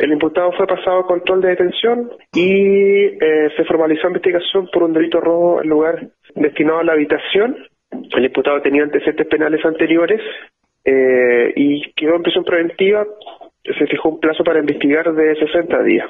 El imputado fue pasado a control de detención y eh, se formalizó investigación por un delito robo en lugar destinado a la habitación. El imputado tenía antecedentes penales anteriores eh, y quedó en prisión preventiva. Se fijó un plazo para investigar de 60 días.